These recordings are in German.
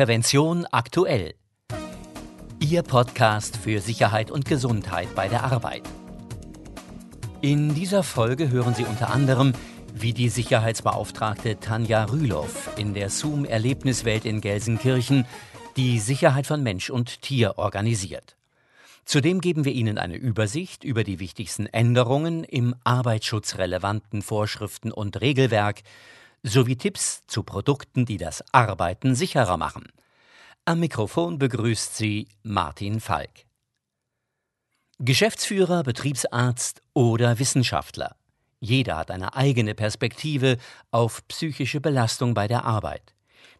Prävention aktuell. Ihr Podcast für Sicherheit und Gesundheit bei der Arbeit. In dieser Folge hören Sie unter anderem, wie die Sicherheitsbeauftragte Tanja Rühloff in der Zoom-Erlebniswelt in Gelsenkirchen die Sicherheit von Mensch und Tier organisiert. Zudem geben wir Ihnen eine Übersicht über die wichtigsten Änderungen im arbeitsschutzrelevanten Vorschriften und Regelwerk sowie Tipps zu Produkten, die das Arbeiten sicherer machen. Am Mikrofon begrüßt Sie Martin Falk. Geschäftsführer, Betriebsarzt oder Wissenschaftler. Jeder hat eine eigene Perspektive auf psychische Belastung bei der Arbeit.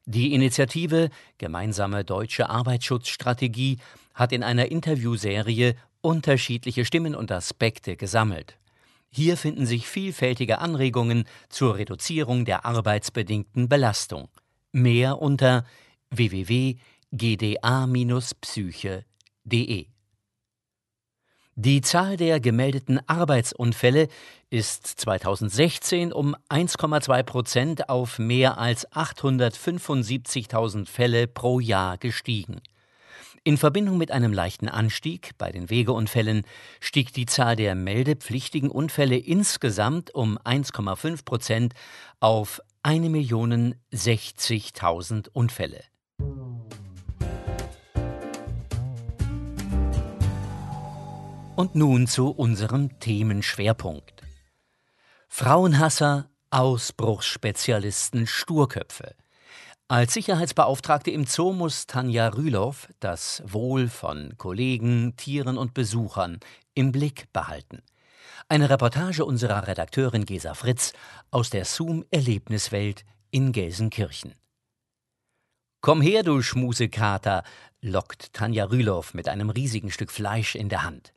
Die Initiative Gemeinsame deutsche Arbeitsschutzstrategie hat in einer Interviewserie unterschiedliche Stimmen und Aspekte gesammelt. Hier finden sich vielfältige Anregungen zur Reduzierung der arbeitsbedingten Belastung. Mehr unter www.gda-psyche.de. Die Zahl der gemeldeten Arbeitsunfälle ist 2016 um 1,2 Prozent auf mehr als 875.000 Fälle pro Jahr gestiegen. In Verbindung mit einem leichten Anstieg bei den Wegeunfällen stieg die Zahl der meldepflichtigen Unfälle insgesamt um 1,5 Prozent auf 1.060.000 Unfälle. Und nun zu unserem Themenschwerpunkt. Frauenhasser, Ausbruchsspezialisten, Sturköpfe – als Sicherheitsbeauftragte im Zoo muss Tanja Rühloff das Wohl von Kollegen, Tieren und Besuchern im Blick behalten. Eine Reportage unserer Redakteurin Gesa Fritz aus der Zoom-Erlebniswelt in Gelsenkirchen. Komm her, du Schmusekater, lockt Tanja Rühloff mit einem riesigen Stück Fleisch in der Hand.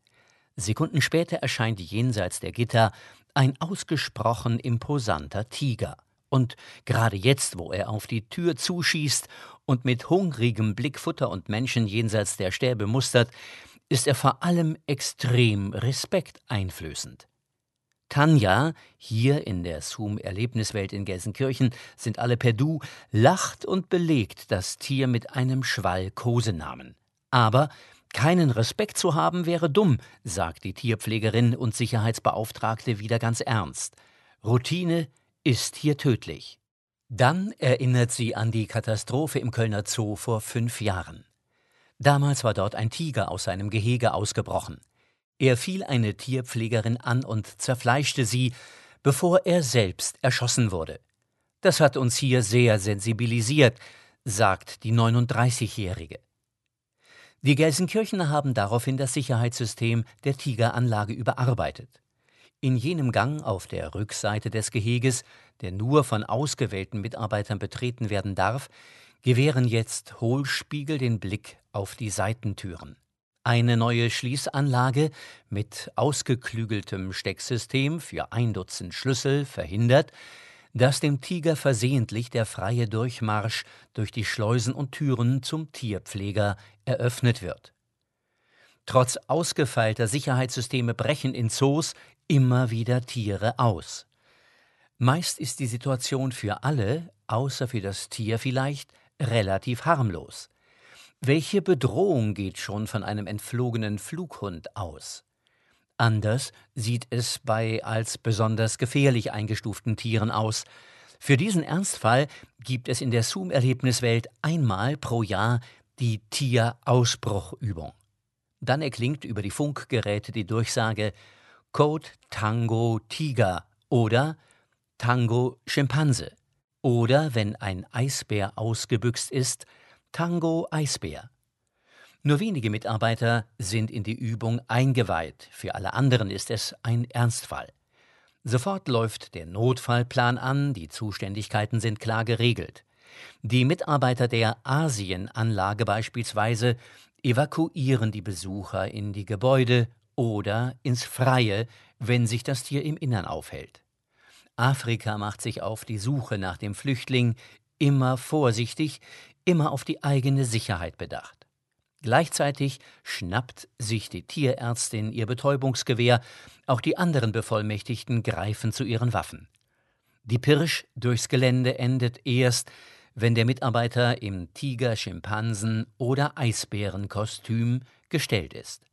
Sekunden später erscheint jenseits der Gitter ein ausgesprochen imposanter Tiger. Und gerade jetzt, wo er auf die Tür zuschießt und mit hungrigem Blick Futter und Menschen jenseits der Stäbe mustert, ist er vor allem extrem respekteinflößend. Tanja, hier in der Zoom-Erlebniswelt in Gelsenkirchen, sind alle per Du, lacht und belegt das Tier mit einem Schwall Kosenamen. Aber keinen Respekt zu haben wäre dumm, sagt die Tierpflegerin und Sicherheitsbeauftragte wieder ganz ernst. Routine ist hier tödlich. Dann erinnert sie an die Katastrophe im Kölner Zoo vor fünf Jahren. Damals war dort ein Tiger aus seinem Gehege ausgebrochen. Er fiel eine Tierpflegerin an und zerfleischte sie, bevor er selbst erschossen wurde. Das hat uns hier sehr sensibilisiert, sagt die 39-Jährige. Die Gelsenkirchener haben daraufhin das Sicherheitssystem der Tigeranlage überarbeitet. In jenem Gang auf der Rückseite des Geheges, der nur von ausgewählten Mitarbeitern betreten werden darf, gewähren jetzt Hohlspiegel den Blick auf die Seitentüren. Eine neue Schließanlage mit ausgeklügeltem Stecksystem für ein Dutzend Schlüssel verhindert, dass dem Tiger versehentlich der freie Durchmarsch durch die Schleusen und Türen zum Tierpfleger eröffnet wird. Trotz ausgefeilter Sicherheitssysteme brechen in Zoos immer wieder Tiere aus. Meist ist die Situation für alle, außer für das Tier vielleicht, relativ harmlos. Welche Bedrohung geht schon von einem entflogenen Flughund aus? Anders sieht es bei als besonders gefährlich eingestuften Tieren aus. Für diesen Ernstfall gibt es in der Zoom-Erlebniswelt einmal pro Jahr die Tierausbruchübung. Dann erklingt über die Funkgeräte die Durchsage Code Tango Tiger oder Tango Schimpanse. Oder wenn ein Eisbär ausgebüxt ist, Tango Eisbär. Nur wenige Mitarbeiter sind in die Übung eingeweiht, für alle anderen ist es ein Ernstfall. Sofort läuft der Notfallplan an, die Zuständigkeiten sind klar geregelt. Die Mitarbeiter der Asienanlage beispielsweise evakuieren die Besucher in die Gebäude oder ins Freie, wenn sich das Tier im Innern aufhält. Afrika macht sich auf die Suche nach dem Flüchtling, immer vorsichtig, immer auf die eigene Sicherheit bedacht. Gleichzeitig schnappt sich die Tierärztin ihr Betäubungsgewehr, auch die anderen Bevollmächtigten greifen zu ihren Waffen. Die Pirsch durchs Gelände endet erst, wenn der Mitarbeiter im Tiger-, Schimpansen- oder Eisbärenkostüm gestellt ist.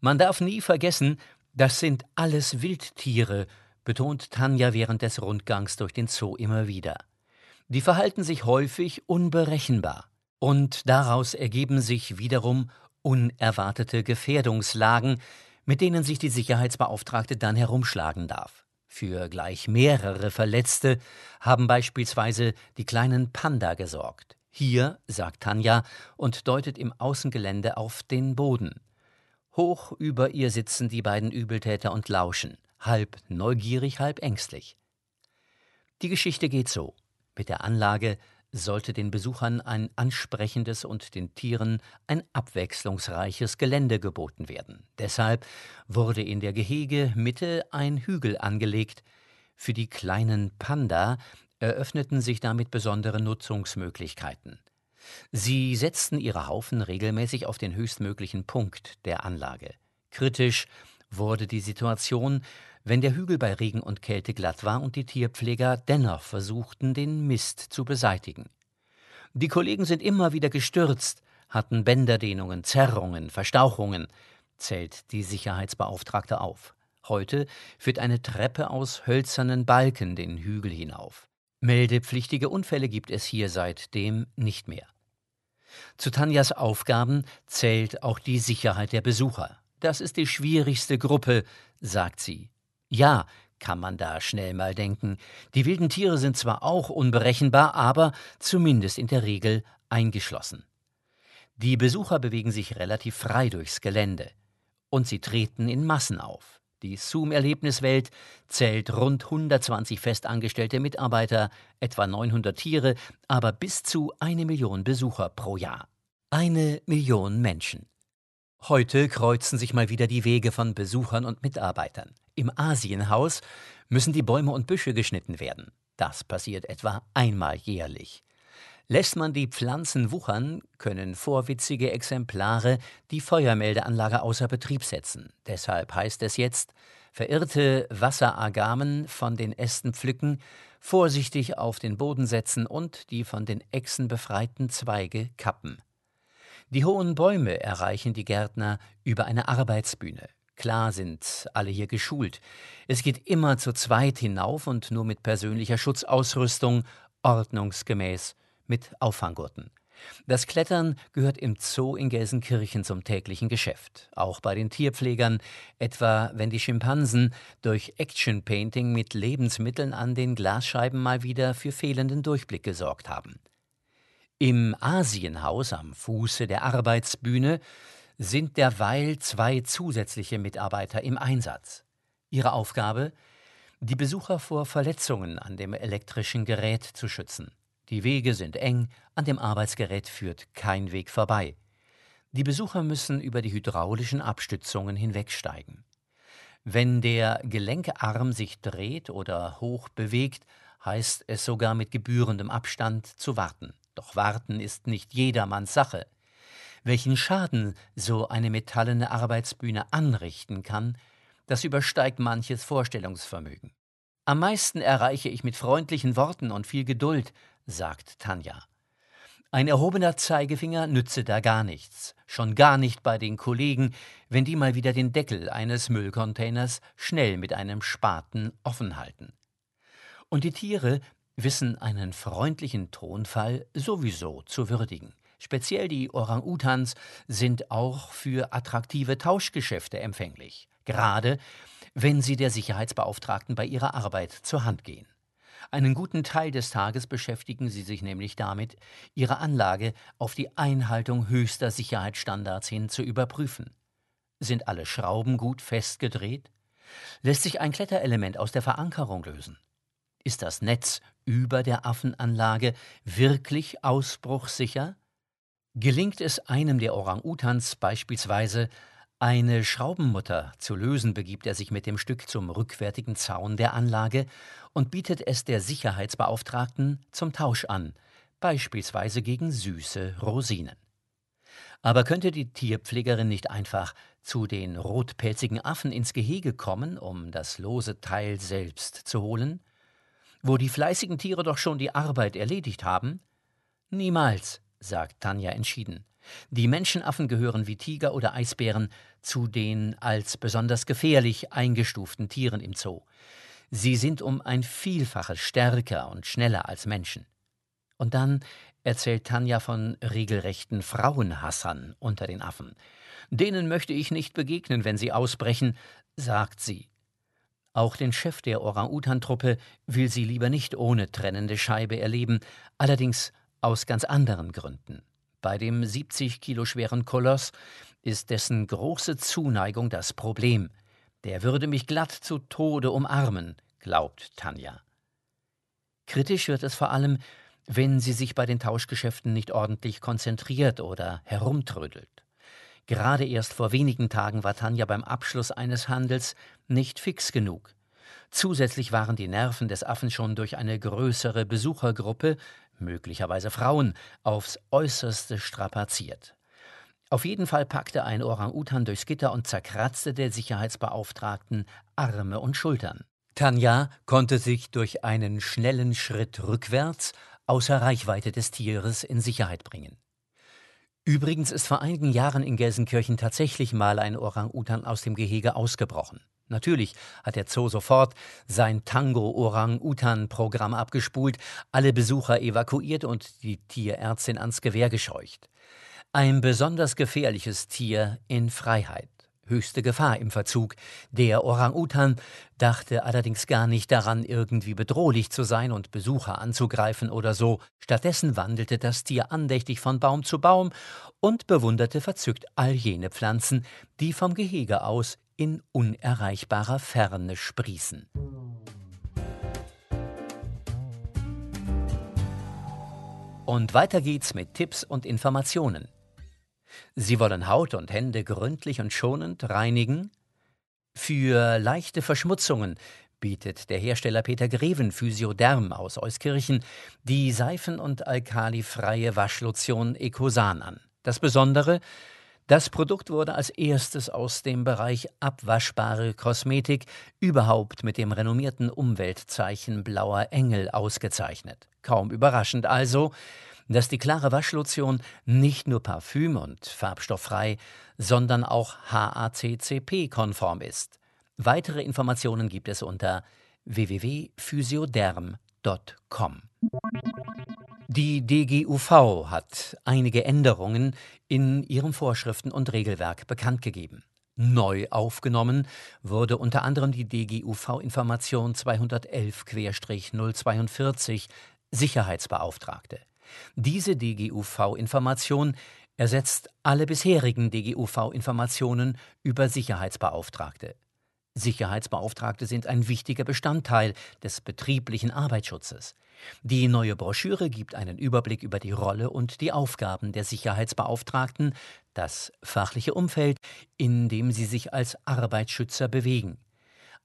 Man darf nie vergessen, das sind alles Wildtiere, betont Tanja während des Rundgangs durch den Zoo immer wieder. Die verhalten sich häufig unberechenbar. Und daraus ergeben sich wiederum unerwartete Gefährdungslagen, mit denen sich die Sicherheitsbeauftragte dann herumschlagen darf. Für gleich mehrere Verletzte haben beispielsweise die kleinen Panda gesorgt. Hier, sagt Tanja und deutet im Außengelände auf den Boden. Hoch über ihr sitzen die beiden Übeltäter und lauschen, halb neugierig, halb ängstlich. Die Geschichte geht so. Mit der Anlage sollte den Besuchern ein ansprechendes und den Tieren ein abwechslungsreiches Gelände geboten werden. Deshalb wurde in der Gehegemitte ein Hügel angelegt. Für die kleinen Panda eröffneten sich damit besondere Nutzungsmöglichkeiten. Sie setzten ihre Haufen regelmäßig auf den höchstmöglichen Punkt der Anlage. Kritisch wurde die Situation, wenn der Hügel bei Regen und Kälte glatt war und die Tierpfleger dennoch versuchten, den Mist zu beseitigen. Die Kollegen sind immer wieder gestürzt, hatten Bänderdehnungen, Zerrungen, Verstauchungen, zählt die Sicherheitsbeauftragte auf. Heute führt eine Treppe aus hölzernen Balken den Hügel hinauf. Meldepflichtige Unfälle gibt es hier seitdem nicht mehr. Zu Tanjas Aufgaben zählt auch die Sicherheit der Besucher. Das ist die schwierigste Gruppe, sagt sie. Ja, kann man da schnell mal denken. Die wilden Tiere sind zwar auch unberechenbar, aber zumindest in der Regel eingeschlossen. Die Besucher bewegen sich relativ frei durchs Gelände. Und sie treten in Massen auf. Die Zoom-Erlebniswelt zählt rund 120 festangestellte Mitarbeiter, etwa 900 Tiere, aber bis zu eine Million Besucher pro Jahr. Eine Million Menschen. Heute kreuzen sich mal wieder die Wege von Besuchern und Mitarbeitern. Im Asienhaus müssen die Bäume und Büsche geschnitten werden. Das passiert etwa einmal jährlich. Lässt man die Pflanzen wuchern, können vorwitzige Exemplare die Feuermeldeanlage außer Betrieb setzen. Deshalb heißt es jetzt, verirrte Wasseragamen von den Ästen pflücken, vorsichtig auf den Boden setzen und die von den Echsen befreiten Zweige kappen. Die hohen Bäume erreichen die Gärtner über eine Arbeitsbühne. Klar sind alle hier geschult. Es geht immer zu zweit hinauf und nur mit persönlicher Schutzausrüstung, ordnungsgemäß mit Auffanggurten. Das Klettern gehört im Zoo in Gelsenkirchen zum täglichen Geschäft. Auch bei den Tierpflegern, etwa wenn die Schimpansen durch Action Painting mit Lebensmitteln an den Glasscheiben mal wieder für fehlenden Durchblick gesorgt haben. Im Asienhaus am Fuße der Arbeitsbühne sind derweil zwei zusätzliche Mitarbeiter im Einsatz. Ihre Aufgabe? Die Besucher vor Verletzungen an dem elektrischen Gerät zu schützen. Die Wege sind eng, an dem Arbeitsgerät führt kein Weg vorbei. Die Besucher müssen über die hydraulischen Abstützungen hinwegsteigen. Wenn der Gelenkarm sich dreht oder hoch bewegt, heißt es sogar mit gebührendem Abstand zu warten. Doch warten ist nicht jedermanns Sache. Welchen Schaden so eine metallene Arbeitsbühne anrichten kann, das übersteigt manches Vorstellungsvermögen. Am meisten erreiche ich mit freundlichen Worten und viel Geduld, sagt Tanja. Ein erhobener Zeigefinger nütze da gar nichts, schon gar nicht bei den Kollegen, wenn die mal wieder den Deckel eines Müllcontainers schnell mit einem Spaten offen halten. Und die Tiere wissen einen freundlichen Tonfall sowieso zu würdigen. Speziell die Orang-Utans sind auch für attraktive Tauschgeschäfte empfänglich, gerade wenn sie der Sicherheitsbeauftragten bei ihrer Arbeit zur Hand gehen. Einen guten Teil des Tages beschäftigen sie sich nämlich damit, ihre Anlage auf die Einhaltung höchster Sicherheitsstandards hin zu überprüfen. Sind alle Schrauben gut festgedreht? Lässt sich ein Kletterelement aus der Verankerung lösen? Ist das Netz über der Affenanlage wirklich ausbruchssicher? Gelingt es einem der Orang-Utans beispielsweise, eine Schraubenmutter zu lösen, begibt er sich mit dem Stück zum rückwärtigen Zaun der Anlage und bietet es der Sicherheitsbeauftragten zum Tausch an, beispielsweise gegen süße Rosinen. Aber könnte die Tierpflegerin nicht einfach zu den rotpelzigen Affen ins Gehege kommen, um das lose Teil selbst zu holen? wo die fleißigen Tiere doch schon die Arbeit erledigt haben? Niemals, sagt Tanja entschieden. Die Menschenaffen gehören wie Tiger oder Eisbären zu den als besonders gefährlich eingestuften Tieren im Zoo. Sie sind um ein Vielfaches stärker und schneller als Menschen. Und dann erzählt Tanja von regelrechten Frauenhassern unter den Affen. Denen möchte ich nicht begegnen, wenn sie ausbrechen, sagt sie. Auch den Chef der Orang-Utan-Truppe will sie lieber nicht ohne trennende Scheibe erleben, allerdings aus ganz anderen Gründen. Bei dem 70 Kilo schweren Koloss ist dessen große Zuneigung das Problem. Der würde mich glatt zu Tode umarmen, glaubt Tanja. Kritisch wird es vor allem, wenn sie sich bei den Tauschgeschäften nicht ordentlich konzentriert oder herumtrödelt. Gerade erst vor wenigen Tagen war Tanja beim Abschluss eines Handels nicht fix genug. Zusätzlich waren die Nerven des Affen schon durch eine größere Besuchergruppe möglicherweise Frauen, aufs äußerste strapaziert. Auf jeden Fall packte ein Orang-Utan durchs Gitter und zerkratzte der Sicherheitsbeauftragten Arme und Schultern. Tanja konnte sich durch einen schnellen Schritt rückwärts außer Reichweite des Tieres in Sicherheit bringen. Übrigens ist vor einigen Jahren in Gelsenkirchen tatsächlich mal ein Orang-Utan aus dem Gehege ausgebrochen. Natürlich hat der Zoo sofort sein Tango-Orang-Utan-Programm abgespult, alle Besucher evakuiert und die Tierärztin ans Gewehr gescheucht. Ein besonders gefährliches Tier in Freiheit. Höchste Gefahr im Verzug. Der Orang-Utan dachte allerdings gar nicht daran, irgendwie bedrohlich zu sein und Besucher anzugreifen oder so. Stattdessen wandelte das Tier andächtig von Baum zu Baum und bewunderte verzückt all jene Pflanzen, die vom Gehege aus in unerreichbarer Ferne sprießen. Und weiter geht's mit Tipps und Informationen. Sie wollen Haut und Hände gründlich und schonend reinigen? Für leichte Verschmutzungen bietet der Hersteller Peter Greven Physioderm aus Euskirchen die seifen- und alkalifreie Waschlotion Ecosan an. Das Besondere, das Produkt wurde als erstes aus dem Bereich abwaschbare Kosmetik überhaupt mit dem renommierten Umweltzeichen Blauer Engel ausgezeichnet. Kaum überraschend also, dass die klare Waschlotion nicht nur parfüm- und farbstofffrei, sondern auch HACCP-konform ist. Weitere Informationen gibt es unter www.physioderm.com. Die DGUV hat einige Änderungen in ihrem Vorschriften und Regelwerk bekannt gegeben. Neu aufgenommen wurde unter anderem die DGUV-Information 211-042 Sicherheitsbeauftragte. Diese DGUV-Information ersetzt alle bisherigen DGUV-Informationen über Sicherheitsbeauftragte. Sicherheitsbeauftragte sind ein wichtiger Bestandteil des betrieblichen Arbeitsschutzes. Die neue Broschüre gibt einen Überblick über die Rolle und die Aufgaben der Sicherheitsbeauftragten, das fachliche Umfeld, in dem sie sich als Arbeitsschützer bewegen.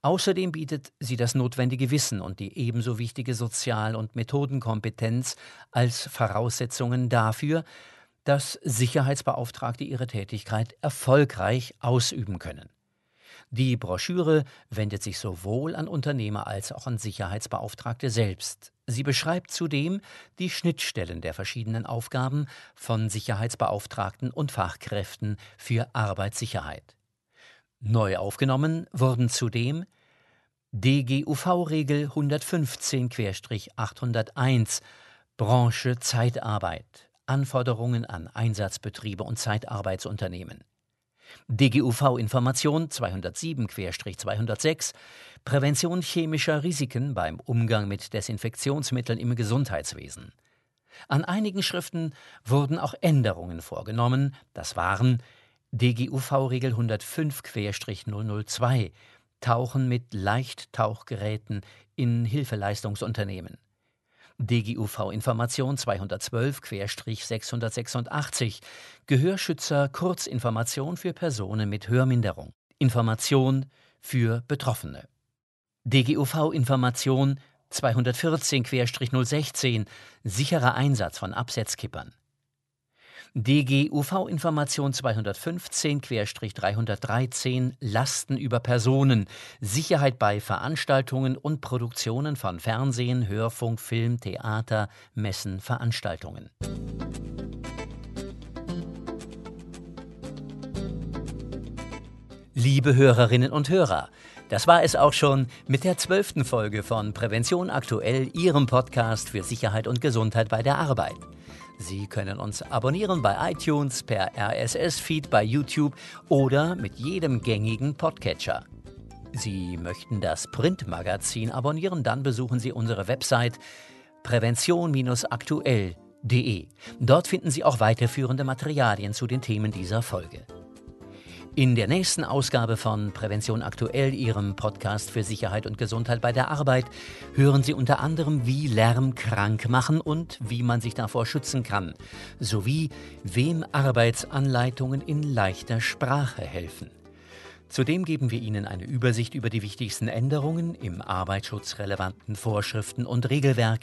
Außerdem bietet sie das notwendige Wissen und die ebenso wichtige Sozial- und Methodenkompetenz als Voraussetzungen dafür, dass Sicherheitsbeauftragte ihre Tätigkeit erfolgreich ausüben können. Die Broschüre wendet sich sowohl an Unternehmer als auch an Sicherheitsbeauftragte selbst. Sie beschreibt zudem die Schnittstellen der verschiedenen Aufgaben von Sicherheitsbeauftragten und Fachkräften für Arbeitssicherheit. Neu aufgenommen wurden zudem DGUV-Regel 115-801 Branche Zeitarbeit Anforderungen an Einsatzbetriebe und Zeitarbeitsunternehmen DGUV-Information 207-206 Prävention chemischer Risiken beim Umgang mit Desinfektionsmitteln im Gesundheitswesen. An einigen Schriften wurden auch Änderungen vorgenommen. Das waren DGUV-Regel 105-002 Tauchen mit Leichttauchgeräten in Hilfeleistungsunternehmen. DGUV-Information 212-686 Gehörschützer Kurzinformation für Personen mit Hörminderung. Information für Betroffene. DGUV-Information 214-016 Sicherer Einsatz von Absetzkippern. DGUV-Information 215-313 Lasten über Personen, Sicherheit bei Veranstaltungen und Produktionen von Fernsehen, Hörfunk, Film, Theater, Messen, Veranstaltungen. Liebe Hörerinnen und Hörer, das war es auch schon mit der zwölften Folge von Prävention aktuell, Ihrem Podcast für Sicherheit und Gesundheit bei der Arbeit. Sie können uns abonnieren bei iTunes, per RSS-Feed bei YouTube oder mit jedem gängigen Podcatcher. Sie möchten das Printmagazin abonnieren, dann besuchen Sie unsere Website prävention-aktuell.de. Dort finden Sie auch weiterführende Materialien zu den Themen dieser Folge. In der nächsten Ausgabe von Prävention aktuell, Ihrem Podcast für Sicherheit und Gesundheit bei der Arbeit, hören Sie unter anderem, wie Lärm krank machen und wie man sich davor schützen kann, sowie wem Arbeitsanleitungen in leichter Sprache helfen. Zudem geben wir Ihnen eine Übersicht über die wichtigsten Änderungen im arbeitsschutzrelevanten Vorschriften und Regelwerk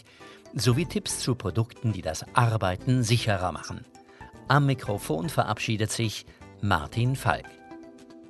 sowie Tipps zu Produkten, die das Arbeiten sicherer machen. Am Mikrofon verabschiedet sich Martin Falk.